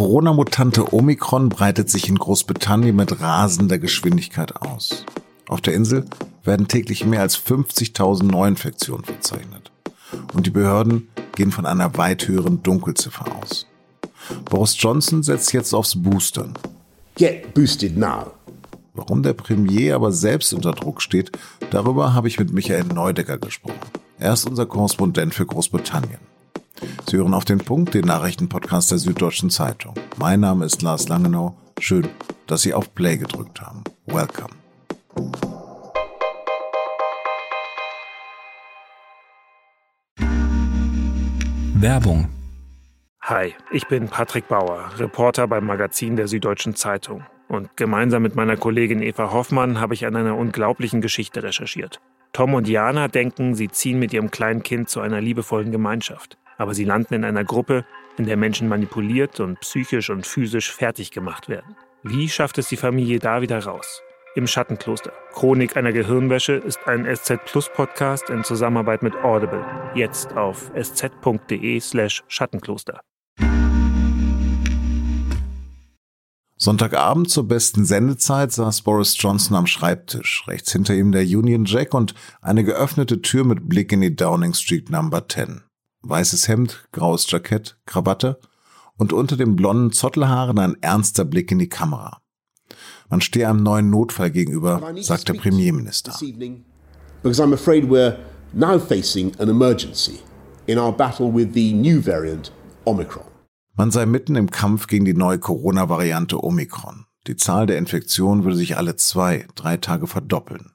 Corona-Mutante Omikron breitet sich in Großbritannien mit rasender Geschwindigkeit aus. Auf der Insel werden täglich mehr als 50.000 Neuinfektionen verzeichnet. Und die Behörden gehen von einer weit höheren Dunkelziffer aus. Boris Johnson setzt jetzt aufs Boostern. Get boosted now. Warum der Premier aber selbst unter Druck steht, darüber habe ich mit Michael Neudecker gesprochen. Er ist unser Korrespondent für Großbritannien. Sie hören auf den Punkt, den Nachrichtenpodcast der Süddeutschen Zeitung. Mein Name ist Lars Langenau. Schön, dass Sie auf Play gedrückt haben. Welcome. Werbung. Hi, ich bin Patrick Bauer, Reporter beim Magazin der Süddeutschen Zeitung. Und gemeinsam mit meiner Kollegin Eva Hoffmann habe ich an einer unglaublichen Geschichte recherchiert. Tom und Jana denken, sie ziehen mit ihrem kleinen Kind zu einer liebevollen Gemeinschaft. Aber sie landen in einer Gruppe, in der Menschen manipuliert und psychisch und physisch fertig gemacht werden. Wie schafft es die Familie da wieder raus? Im Schattenkloster. Chronik einer Gehirnwäsche ist ein SZ Plus Podcast in Zusammenarbeit mit Audible. Jetzt auf sz.de slash Schattenkloster. Sonntagabend zur besten Sendezeit saß Boris Johnson am Schreibtisch, rechts hinter ihm der Union Jack und eine geöffnete Tür mit Blick in die Downing Street Number 10. Weißes Hemd, graues Jackett, Krawatte und unter dem blonden Zottelhaaren ein ernster Blick in die Kamera. Man stehe einem neuen Notfall gegenüber, sagt der Premierminister. Because I'm afraid we're now facing an emergency in our battle with the new variant Omicron. Man sei mitten im Kampf gegen die neue Corona-Variante Omikron. Die Zahl der Infektionen würde sich alle zwei, drei Tage verdoppeln.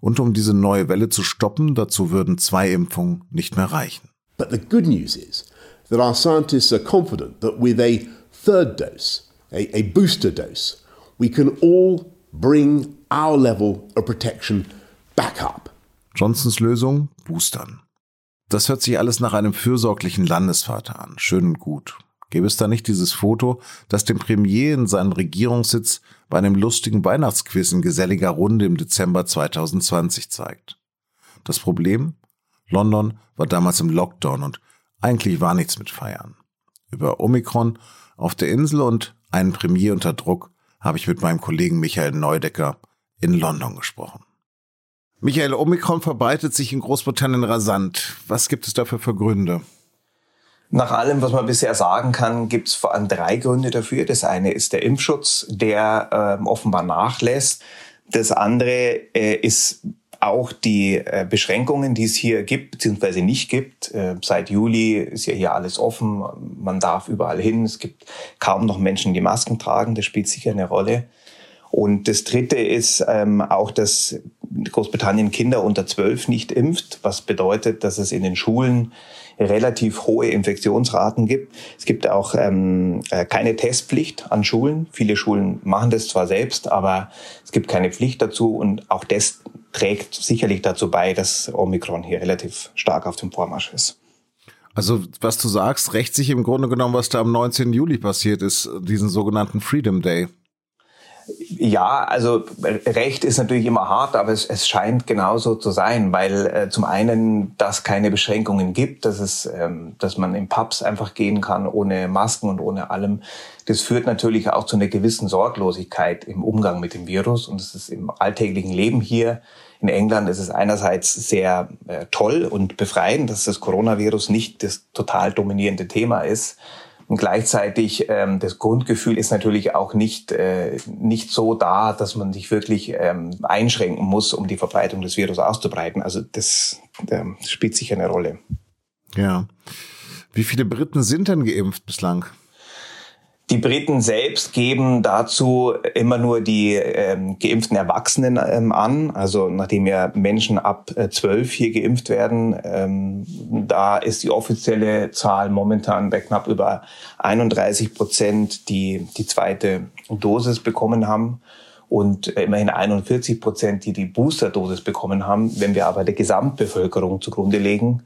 Und um diese neue Welle zu stoppen, dazu würden zwei Impfungen nicht mehr reichen. But the good news is that our scientists are confident that with a third dose, a, a booster dose, we can all bring our level of protection back up. Johnsons Lösung? Boostern. Das hört sich alles nach einem fürsorglichen Landesvater an. Schön und gut. Gäbe es da nicht dieses Foto, das dem Premier in seinem Regierungssitz bei einem lustigen Weihnachtsquiz in geselliger Runde im Dezember 2020 zeigt? Das Problem? London war damals im Lockdown und eigentlich war nichts mit Feiern. Über Omikron auf der Insel und einen Premier unter Druck habe ich mit meinem Kollegen Michael Neudecker in London gesprochen. Michael, Omikron verbreitet sich in Großbritannien rasant. Was gibt es dafür für Gründe? Nach allem, was man bisher sagen kann, gibt es vor allem drei Gründe dafür. Das eine ist der Impfschutz, der äh, offenbar nachlässt. Das andere äh, ist auch die äh, Beschränkungen, die es hier gibt beziehungsweise nicht gibt. Äh, seit Juli ist ja hier alles offen, man darf überall hin. Es gibt kaum noch Menschen, die Masken tragen. Das spielt sicher eine Rolle. Und das Dritte ist ähm, auch, dass Großbritannien Kinder unter zwölf nicht impft, was bedeutet, dass es in den Schulen relativ hohe Infektionsraten gibt. Es gibt auch ähm, äh, keine Testpflicht an Schulen. Viele Schulen machen das zwar selbst, aber es gibt keine Pflicht dazu und auch das trägt sicherlich dazu bei, dass Omikron hier relativ stark auf dem Vormarsch ist. Also was du sagst, rächt sich im Grunde genommen, was da am 19. Juli passiert ist, diesen sogenannten Freedom Day. Ja, also Recht ist natürlich immer hart, aber es, es scheint genauso zu sein, weil äh, zum einen, dass keine Beschränkungen gibt, dass es, ähm, dass man in Pubs einfach gehen kann ohne Masken und ohne allem. Das führt natürlich auch zu einer gewissen Sorglosigkeit im Umgang mit dem Virus und es ist im alltäglichen Leben hier in England ist es einerseits sehr äh, toll und befreiend, dass das Coronavirus nicht das total dominierende Thema ist. Und gleichzeitig ähm, das Grundgefühl ist natürlich auch nicht, äh, nicht so da, dass man sich wirklich ähm, einschränken muss, um die Verbreitung des Virus auszubreiten. Also das, äh, spielt sicher eine Rolle. Ja. Wie viele Briten sind denn geimpft bislang? Die Briten selbst geben dazu immer nur die ähm, geimpften Erwachsenen ähm, an. Also nachdem ja Menschen ab äh, zwölf hier geimpft werden, ähm, da ist die offizielle Zahl momentan bei knapp über 31 Prozent, die die zweite Dosis bekommen haben und äh, immerhin 41 Prozent, die die Boosterdosis bekommen haben. Wenn wir aber der Gesamtbevölkerung zugrunde legen,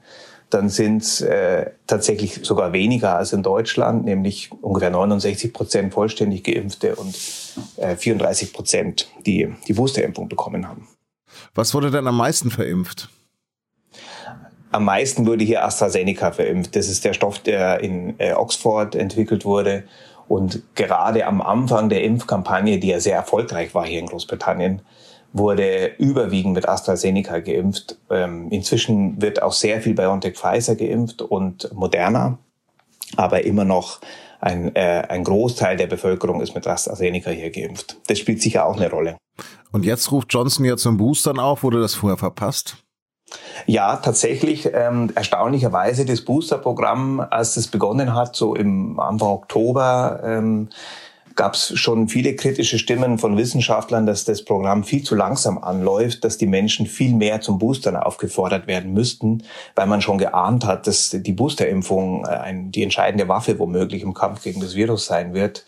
dann sind es äh, tatsächlich sogar weniger als in Deutschland, nämlich ungefähr 69 Prozent vollständig Geimpfte und äh, 34 Prozent, die die Boosterimpfung bekommen haben. Was wurde denn am meisten verimpft? Am meisten wurde hier AstraZeneca verimpft. Das ist der Stoff, der in äh, Oxford entwickelt wurde Und gerade am Anfang der Impfkampagne, die ja sehr erfolgreich war hier in Großbritannien, wurde überwiegend mit AstraZeneca geimpft. Ähm, inzwischen wird auch sehr viel BioNTech Pfizer geimpft und Moderna, aber immer noch ein, äh, ein Großteil der Bevölkerung ist mit AstraZeneca hier geimpft. Das spielt sicher auch eine Rolle. Und jetzt ruft Johnson ja zum Boostern auf, wurde das vorher verpasst? Ja, tatsächlich. Ähm, erstaunlicherweise das Booster-Programm, als es begonnen hat, so im Anfang Oktober, ähm, gab es schon viele kritische Stimmen von Wissenschaftlern, dass das Programm viel zu langsam anläuft, dass die Menschen viel mehr zum Boostern aufgefordert werden müssten, weil man schon geahnt hat, dass die Boosterimpfung äh, die entscheidende Waffe womöglich im Kampf gegen das Virus sein wird.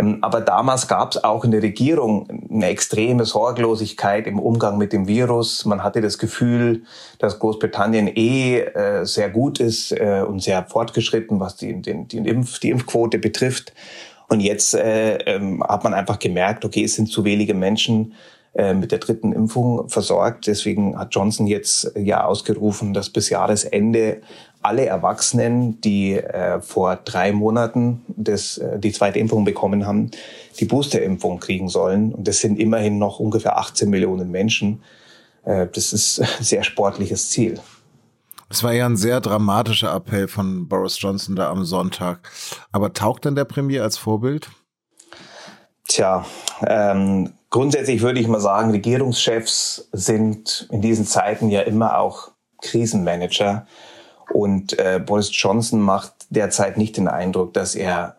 Ähm, aber damals gab es auch in der Regierung eine extreme Sorglosigkeit im Umgang mit dem Virus. Man hatte das Gefühl, dass Großbritannien eh äh, sehr gut ist äh, und sehr fortgeschritten, was die, den, die, Impf, die Impfquote betrifft. Und jetzt äh, ähm, hat man einfach gemerkt, okay, es sind zu wenige Menschen äh, mit der dritten Impfung versorgt. Deswegen hat Johnson jetzt ja ausgerufen, dass bis Jahresende alle Erwachsenen, die äh, vor drei Monaten das, äh, die zweite Impfung bekommen haben, die Boosterimpfung kriegen sollen. Und das sind immerhin noch ungefähr 18 Millionen Menschen. Äh, das ist ein sehr sportliches Ziel. Es war ja ein sehr dramatischer Appell von Boris Johnson da am Sonntag. Aber taugt denn der Premier als Vorbild? Tja, ähm, grundsätzlich würde ich mal sagen, Regierungschefs sind in diesen Zeiten ja immer auch Krisenmanager. Und äh, Boris Johnson macht derzeit nicht den Eindruck, dass er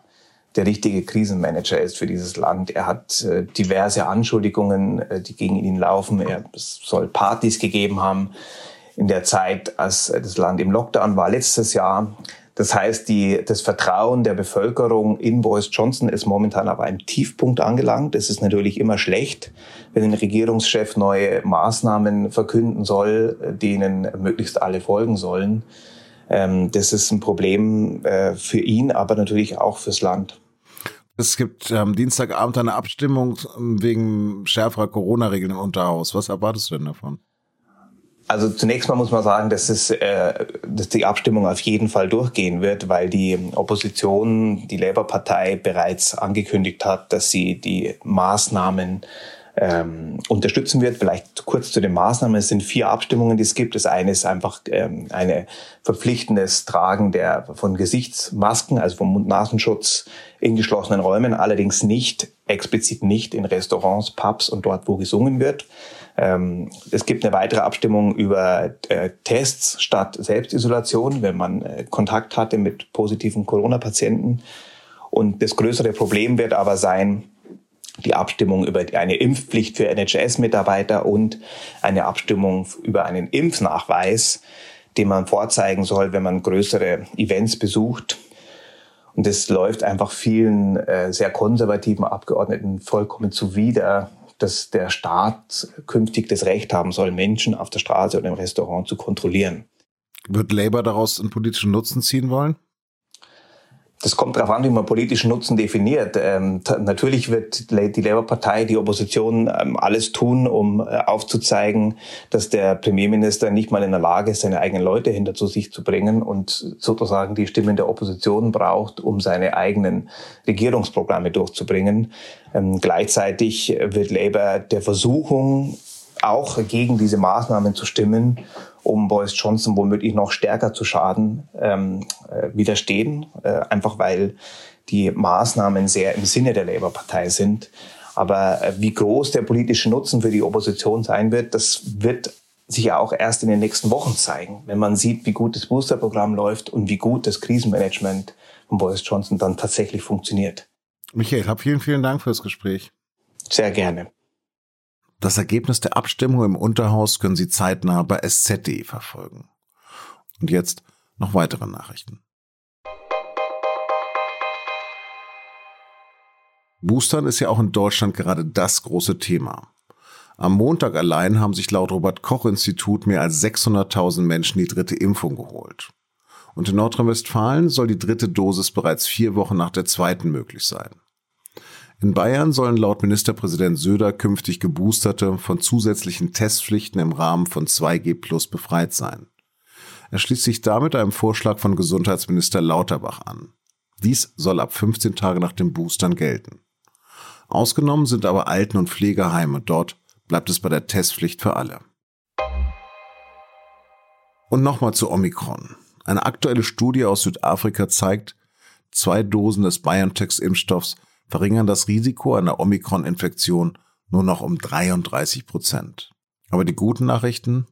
der richtige Krisenmanager ist für dieses Land. Er hat äh, diverse Anschuldigungen, äh, die gegen ihn laufen. Er soll Partys gegeben haben in der Zeit, als das Land im Lockdown war letztes Jahr. Das heißt, die, das Vertrauen der Bevölkerung in Boris Johnson ist momentan auf einem Tiefpunkt angelangt. Es ist natürlich immer schlecht, wenn ein Regierungschef neue Maßnahmen verkünden soll, denen möglichst alle folgen sollen. Ähm, das ist ein Problem äh, für ihn, aber natürlich auch fürs Land. Es gibt am ähm, Dienstagabend eine Abstimmung wegen schärferer Corona-Regeln im Unterhaus. Was erwartest du denn davon? Also zunächst mal muss man sagen, dass, es, äh, dass die Abstimmung auf jeden Fall durchgehen wird, weil die Opposition, die Labour-Partei bereits angekündigt hat, dass sie die Maßnahmen ähm, unterstützen wird. Vielleicht kurz zu den Maßnahmen. Es sind vier Abstimmungen, die es gibt. Das eine ist einfach ähm, eine verpflichtendes Tragen der, von Gesichtsmasken, also vom Mund-Nasenschutz in geschlossenen Räumen, allerdings nicht, explizit nicht in Restaurants, Pubs und dort, wo gesungen wird. Ähm, es gibt eine weitere Abstimmung über äh, Tests statt Selbstisolation, wenn man äh, Kontakt hatte mit positiven Corona-Patienten. Und das größere Problem wird aber sein, die Abstimmung über eine Impfpflicht für NHS-Mitarbeiter und eine Abstimmung über einen Impfnachweis, den man vorzeigen soll, wenn man größere Events besucht. Und das läuft einfach vielen äh, sehr konservativen Abgeordneten vollkommen zuwider, dass der Staat künftig das Recht haben soll, Menschen auf der Straße oder im Restaurant zu kontrollieren. Wird Labour daraus einen politischen Nutzen ziehen wollen? Das kommt darauf an, wie man politischen Nutzen definiert. Ähm, natürlich wird die Labour-Partei, die Opposition, ähm, alles tun, um äh, aufzuzeigen, dass der Premierminister nicht mal in der Lage ist, seine eigenen Leute hinter zu sich zu bringen und sozusagen die Stimmen der Opposition braucht, um seine eigenen Regierungsprogramme durchzubringen. Ähm, gleichzeitig wird Labour der Versuchung, auch gegen diese Maßnahmen zu stimmen um Boris Johnson womöglich noch stärker zu schaden, ähm, äh, widerstehen, äh, einfach weil die Maßnahmen sehr im Sinne der Labour-Partei sind. Aber äh, wie groß der politische Nutzen für die Opposition sein wird, das wird sich ja auch erst in den nächsten Wochen zeigen, wenn man sieht, wie gut das Booster-Programm läuft und wie gut das Krisenmanagement von Boris Johnson dann tatsächlich funktioniert. Michael, hab vielen, vielen Dank fürs Gespräch. Sehr gerne. Das Ergebnis der Abstimmung im Unterhaus können Sie zeitnah bei sz.de verfolgen. Und jetzt noch weitere Nachrichten. Boostern ist ja auch in Deutschland gerade das große Thema. Am Montag allein haben sich laut Robert Koch Institut mehr als 600.000 Menschen die dritte Impfung geholt. Und in Nordrhein-Westfalen soll die dritte Dosis bereits vier Wochen nach der zweiten möglich sein. In Bayern sollen laut Ministerpräsident Söder künftig Geboosterte von zusätzlichen Testpflichten im Rahmen von 2G Plus befreit sein. Er schließt sich damit einem Vorschlag von Gesundheitsminister Lauterbach an. Dies soll ab 15 Tage nach dem Boostern gelten. Ausgenommen sind aber Alten- und Pflegeheime. Dort bleibt es bei der Testpflicht für alle. Und nochmal zu Omikron. Eine aktuelle Studie aus Südafrika zeigt, zwei Dosen des BioNTech-Impfstoffs verringern das Risiko einer Omikron-Infektion nur noch um 33 Prozent. Aber die guten Nachrichten?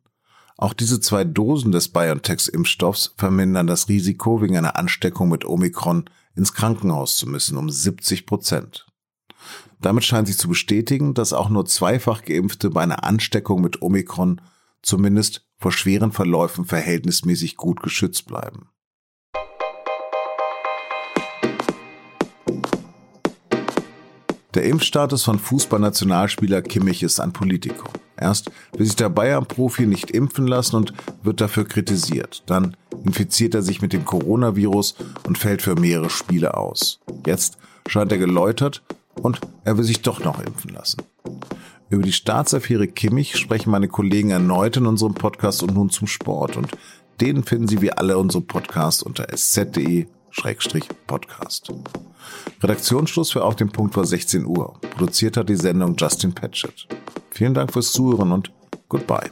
Auch diese zwei Dosen des BioNTech-Impfstoffs vermindern das Risiko, wegen einer Ansteckung mit Omikron ins Krankenhaus zu müssen, um 70 Prozent. Damit scheint sich zu bestätigen, dass auch nur zweifach Geimpfte bei einer Ansteckung mit Omikron zumindest vor schweren Verläufen verhältnismäßig gut geschützt bleiben. Der Impfstatus von Fußballnationalspieler Kimmich ist ein Politikum. Erst will sich der Bayern-Profi nicht impfen lassen und wird dafür kritisiert. Dann infiziert er sich mit dem Coronavirus und fällt für mehrere Spiele aus. Jetzt scheint er geläutert und er will sich doch noch impfen lassen. Über die Staatsaffäre Kimmich sprechen meine Kollegen erneut in unserem Podcast und nun zum Sport. Und den finden Sie wie alle unsere Podcasts unter sz.de-podcast. Redaktionsschluss für Auf dem Punkt war 16 Uhr. Produziert hat die Sendung Justin Patchett. Vielen Dank fürs Zuhören und goodbye.